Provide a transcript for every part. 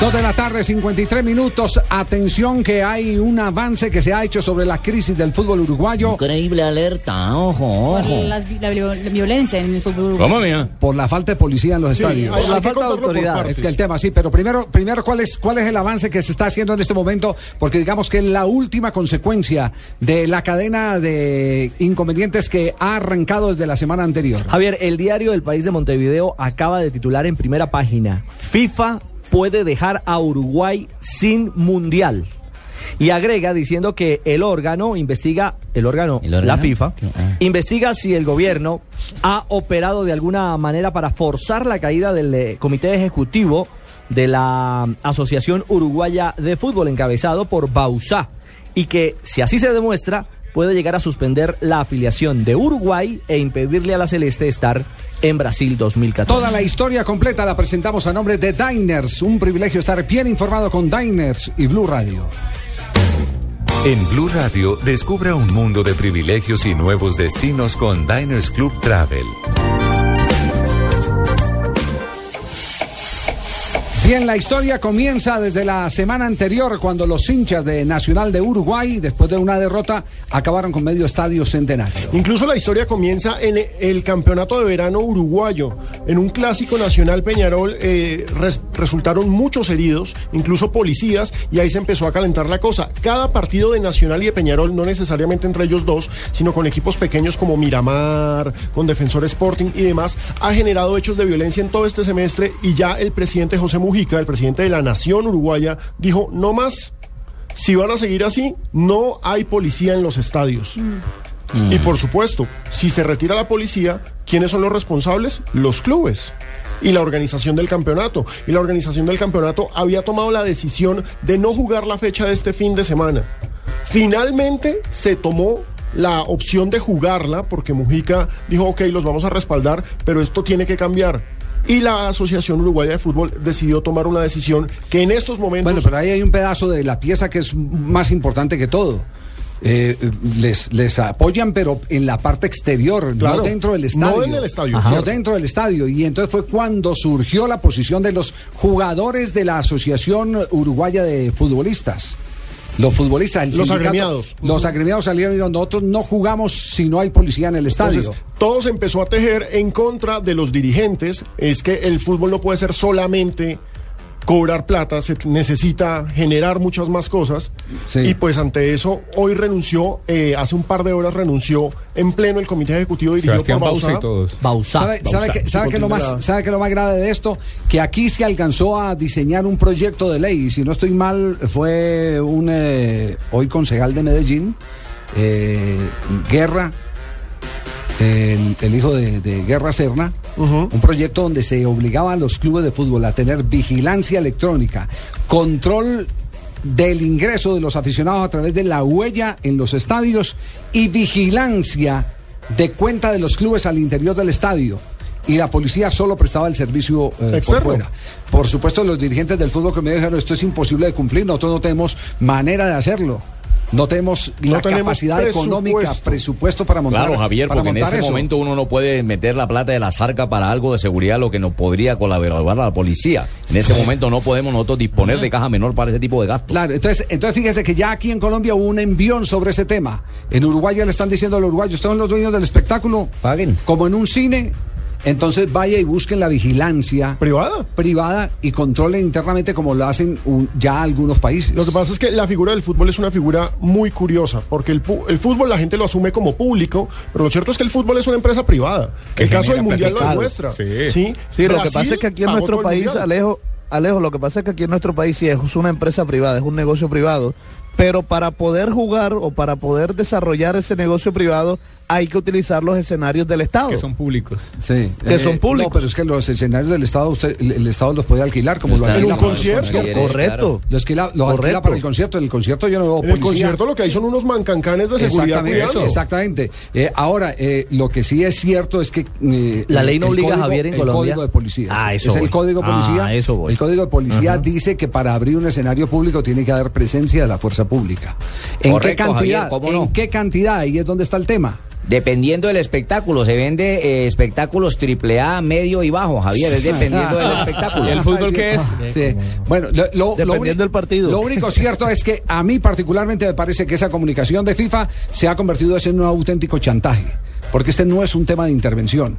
Dos de la tarde, 53 minutos. Atención que hay un avance que se ha hecho sobre la crisis del fútbol uruguayo. Increíble alerta, ojo, Por las la, vi- la violencia en el fútbol uruguayo. Por la falta de policía en los Sí, estadios. Por la falta de autoridad. Es que el tema, sí, pero primero, primero ¿cuál, es, ¿cuál es el avance que se está haciendo en este momento? Porque digamos que la última consecuencia de la cadena de inconvenientes que ha arrancado desde la semana anterior. Javier, el diario del País de Montevideo acaba de titular en primera página, FIFA puede dejar a Uruguay sin mundial. Y agrega diciendo que el órgano investiga, el órgano, ¿El órgano? la FIFA. Ah. investiga si el gobierno ha operado de alguna manera para forzar la caída del eh, comité ejecutivo de la Asociación Uruguaya de Fútbol encabezado por Bausá y que si así se demuestra puede llegar a suspender la afiliación de Uruguay e impedirle a la Celeste estar en Brasil 2014. Toda la historia completa la presentamos a nombre de Diners. Un privilegio estar bien informado con Diners y Blue Radio. En Blue Radio, descubra un mundo de privilegios y nuevos destinos con Diners Club Travel. Bien, la historia comienza desde la semana anterior cuando los hinchas de Nacional de Uruguay, después de una derrota, acabaron con medio estadio centenario. Incluso la historia comienza en el campeonato de verano uruguayo. En un clásico nacional Peñarol eh, res- resultaron muchos heridos, incluso policías, y ahí se empezó a calentar la cosa. Cada partido de Nacional y de Peñarol, no necesariamente entre ellos dos, sino con equipos pequeños como Miramar, con Defensor Sporting y demás, ha generado hechos de violencia en todo este semestre y ya el presidente José Mujica, el presidente de la Nación Uruguaya, dijo no más. Si van a seguir así, no hay policía en los estadios. Y por supuesto, si se retira la policía, ¿quiénes son los responsables? Los clubes y la organización del campeonato. Y la organización del campeonato había tomado la decisión de no jugar la fecha de este fin de semana. Finalmente se tomó la opción de jugarla porque Mujica dijo, ok, los vamos a respaldar, pero esto tiene que cambiar. Y la Asociación Uruguaya de Fútbol decidió tomar una decisión que en estos momentos... Bueno, pero ahí hay un pedazo de la pieza que es más importante que todo. Eh, les, les apoyan, pero en la parte exterior, Claro, no dentro del no estadio. en el estadio, no dentro del estadio. Y entonces fue cuando surgió la posición de los jugadores de la Asociación Uruguaya de Futbolistas. Los futbolistas, el Los agremiados. Los agremiados salieron y dijeron, nosotros no jugamos si no hay policía en el estadio. Entonces, todo se empezó a tejer en contra de los dirigentes. Es que el fútbol no puede ser solamente cobrar plata, se necesita generar muchas más cosas. Sí. Y pues ante eso, hoy renunció, eh, hace un par de horas renunció en pleno el comité ejecutivo dirigido Sebastián por Bausa y todos. ¿Sabe, sabe qué- sabe sí, qué es lo más, sabe qué es lo más grave de esto? Que aquí se alcanzó a diseñar un proyecto de ley. Y si no estoy mal, fue un eh, hoy concejal de Medellín, eh, Guerra, el, el hijo de, de Guerra Serna, un proyecto donde se obligaba a los clubes de fútbol a tener vigilancia electrónica, control del ingreso de los aficionados a través de la huella en los estadios y vigilancia de cuenta de los clubes al interior del estadio. Y la policía solo prestaba el servicio eh, por fuera. Por supuesto, los dirigentes del fútbol que me dijeron esto es imposible de cumplir, nosotros no tenemos manera de hacerlo. No tenemos No la tenemos capacidad económica, presupuesto. para montar Claro, Javier, para porque en ese eso. momento uno no puede meter la plata de la zarca para algo de seguridad, lo que nos podría colaborar a la policía. En ese momento no podemos nosotros disponer de caja menor para ese tipo de gastos. Claro, entonces, entonces fíjese que ya aquí en Colombia hubo un envión sobre ese tema. En Uruguay ya le están diciendo a los uruguayos, ustedes son los dueños del espectáculo, Paguen. como en un cine, entonces vaya y busquen la vigilancia Privada. privada y controlen internamente como lo hacen un- ya algunos países. Lo que pasa es que la figura del fútbol es una figura muy curiosa, porque el, fútbol la gente lo asume como público, pero lo cierto es que el fútbol es una empresa privada. Que el caso del Mundial lo demuestra. Sí. Sí, Sí, lo que pasa es que aquí en nuestro país, Mundial. Alejo, Alejo, lo que pasa es que aquí en nuestro país sí es una empresa privada, es un negocio privado, pero para poder jugar o para poder desarrollar ese negocio privado hay que utilizar los escenarios del Estado. Que son públicos. Sí. Que son públicos. No, pero es que los escenarios del Estado, usted, el, el Estado los puede alquilar como lo Están alquila en un concierto. conciertos. Correcto. Los alquila, los alquila para el concierto. En el concierto yo no veo En el concierto lo que hay son unos mancancanes de seguridad Exactamente, exactamente. Eh, ahora, eh, lo que sí es cierto es que... eh, La el- ley no obliga a código- Javier en el Colombia. código de policía. Ah, eso es el código de policía. Ah, eso voy. El código de policía dice que para abrir un escenario público tiene que haber presencia de la fuerza pública. ¿En Correcto, qué cantidad? Javier, ¿cómo no? ¿En qué cantidad? Ahí es donde está el tema. Dependiendo del espectáculo, se vende eh, espectáculos triple A, medio y bajo, Javier, es dependiendo del espectáculo. ¿Y el fútbol qué es? Sí. Bueno, lo, Dependiendo del partido. Lo único cierto es que a mí particularmente me parece que esa comunicación de FIFA se ha convertido en un auténtico chantaje, porque este no es un tema de intervención.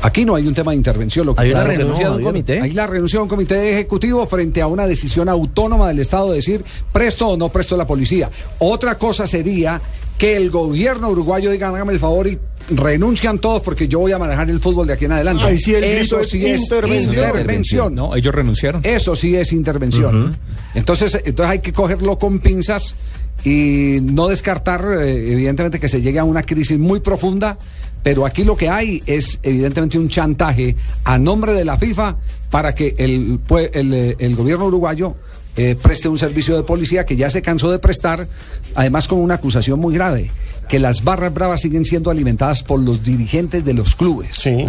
Aquí no hay un tema de intervención. Lo que Hay una renuncia de un comité. Hay la renuncia de un comité ejecutivo frente a una decisión autónoma del Estado de decir presto o no presto la policía. Otra cosa sería que el gobierno uruguayo diga, hágame el favor y renuncian todos porque yo voy a manejar el fútbol de aquí en adelante. Sí Eso es sí es intervención. intervención. No, ellos renunciaron. Eso sí es intervención. Entonces, entonces hay que cogerlo con pinzas y no descartar, eh, evidentemente, que se llegue a una crisis muy profunda. Pero aquí lo que hay es, evidentemente, un chantaje a nombre de la FIFA para que el, eh, el gobierno uruguayo eh, preste un servicio de policía que ya se cansó de prestar, además con una acusación muy grave, que las barras bravas siguen siendo alimentadas por los dirigentes de los clubes. Sí.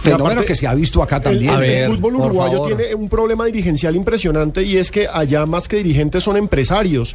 Fenómeno aparte, que se ha visto acá también. el ver, fútbol uruguayo tiene un problema dirigencial impresionante y es que allá más que dirigentes son empresarios.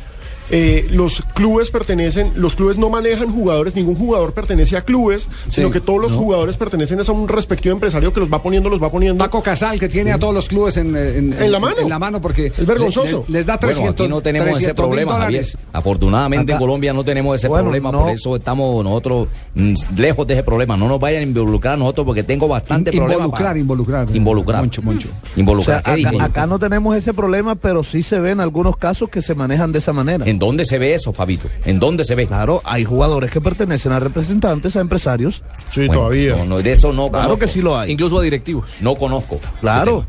Eh, los clubes pertenecen, los clubes no manejan jugadores, ningún jugador pertenece a clubes, sino que todos los jugadores pertenecen a un respectivo empresario que los va poniendo, los va poniendo. Paco Casal, que tiene a todos los clubes en, en, En la mano. En la mano, porque. Es vergonzoso. Les, les da Bueno, 300 aquí no tenemos ese 300 mil problema, Javier. Afortunadamente en Colombia no tenemos ese Bueno, problema, no. por eso estamos nosotros mm, lejos de ese problema. No nos vayan a involucrar a nosotros porque tengo bastante In- problema. involucrar, para- involucrar. Involucrar. Moncho, Moncho. O sea, Involucrar. ¿Qué acá, no tenemos ese problema, pero sí se ven algunos casos que se manejan de esa manera. ¿En dónde se ve eso, Fabito? ¿En dónde se ve? Claro, hay jugadores que pertenecen a representantes, a empresarios. Sí, Bueno, todavía. No, no, de eso no Claro conozco. que sí lo hay. Incluso a directivos. No conozco. Claro.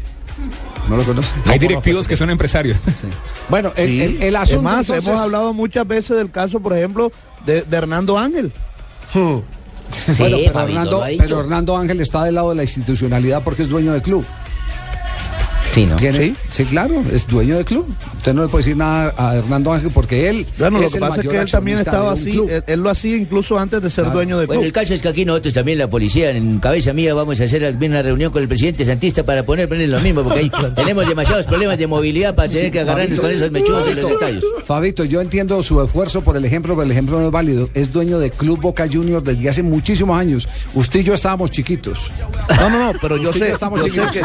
¿No lo conoce? Hay directivos que son empresarios. Bueno, el, Sí. el- el asunto. es más, entonces- hemos hablado muchas veces del caso, por ejemplo, de, de Hernando Ángel. Bueno, Sí, pero, Fabito, Hernando, pero Hernando Ángel está del lado de la institucionalidad porque es dueño del club. Sí, ¿no? Tiene- ¿Sí? sí, claro, es dueño del club. Usted no le puede decir nada a Hernando Ángel porque él. Bueno, lo que el pasa es que él también estaba así, él, él lo hacía incluso antes de ser Claro. dueño del Bueno, club. el caso es que aquí nosotros también, la policía, en cabeza mía, vamos a hacer una reunión con el presidente Santista para poner, poner lo mismo, porque ahí tenemos demasiados problemas de movilidad para tener que agarrarnos con esos mechudos y los detalles. Fabito, yo entiendo su esfuerzo por el ejemplo, pero el ejemplo no es válido. Es dueño de Club Boca Juniors desde hace muchísimos años. Usted y yo estábamos chiquitos. No, no, no, pero yo Usted y yo sé, estamos yo sé que,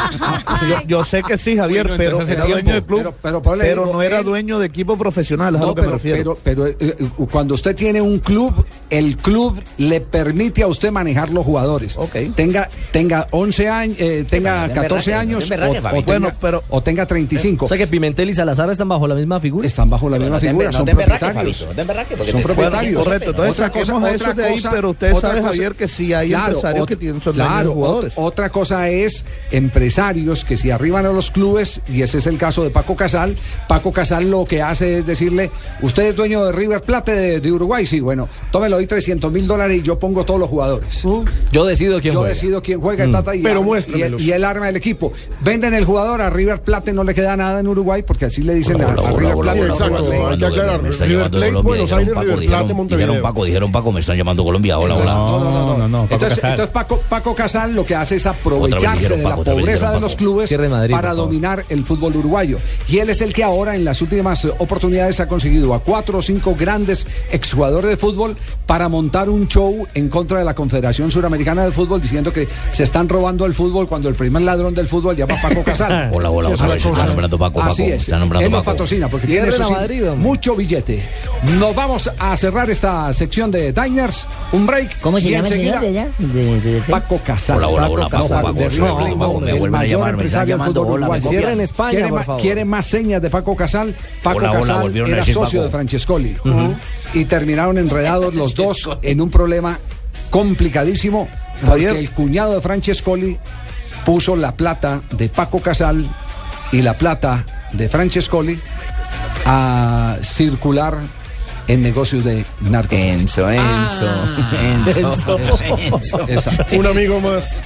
yo, yo sé que sí, Javier, Bueno, pero era dueño del club, Pero- pero, pero- digo, no era él- dueño de equipo profesional, es a No, lo que pero, me refiero. pero, pero, eh, eh, cuando usted tiene un club, el club le permite a usted manejar los jugadores. Ok. Tenga, tenga 11 años, eh, tenga no te 14 emberraques, años o, tenga, Bueno, pero- o tenga 35. O sea que Pimentel y Salazar están bajo la misma figura. Están bajo la misma figura, son propietarios. Son propietarios. Correcto, entonces saquemos a esos de ahí, pero usted sabe, Javier, que sí hay empresarios que tienen, son de jugadores. ot- otra cosa es empresarios que se arriban a los clubes, y ese es el caso de Paco Casal. Paco Casal lo que hace es decirle, usted es dueño de River Plate de, de Uruguay, sí, bueno, tómelo hoy 300 mil dólares y yo pongo todos los jugadores. Yo decido quién Yo juega. decido quién juega y tata, y, Pero y, y él arma el equipo. Venden el jugador, a River Plate no le queda nada en Uruguay, porque así le dicen a, a River Plate. exacto, hay que aclarar. River Plate, Buenos Aires, River dijeron- Plate, Montevideo. Dijeron Paco, dijeron Paco, me están llamando Colombia. Hola, hola. no, no, no, Paco entonces, Paco, Paco Casal lo que hace es aprovecharse de la pobreza de los clubes Madrid, para dominar el fútbol uruguayo. Y él es el que ahora en las últimas oportunidades ha conseguido a cuatro o cinco grandes exjugadores de fútbol para montar un show en contra de la Confederación Suramericana de Fútbol diciendo que se están robando el fútbol cuando el primer ladrón del fútbol llama Paco Casal. Hola, hola, cosas. está nombrando Paco, Así Paco, es. está nombrando Él nos patrocina porque tiene eso Madrid, mucho billete. Nos vamos a cerrar esta sección de Diners, un break. ¿Cómo se y llama el enseguida- señor de allá? De, de- de- Paco Casal. Hola, hola, hola, Paco Paco, Paco, me vuelven a llamar, me están llamando, hola, Cierren España, quiere, por ma- favor. quiere más señas de Paco Casal. Paco Hola, Casal era socio Paco. de Francescoli. Y terminaron enredados los dos en un problema complicadísimo porque el cuñado de Francescoli puso la plata de Paco Casal y la plata de Francescoli a circular en negocios de narcotráfico. Enzo, Enzo, Ah. Enzo, Enzo. Enzo. Exacto. Un amigo más.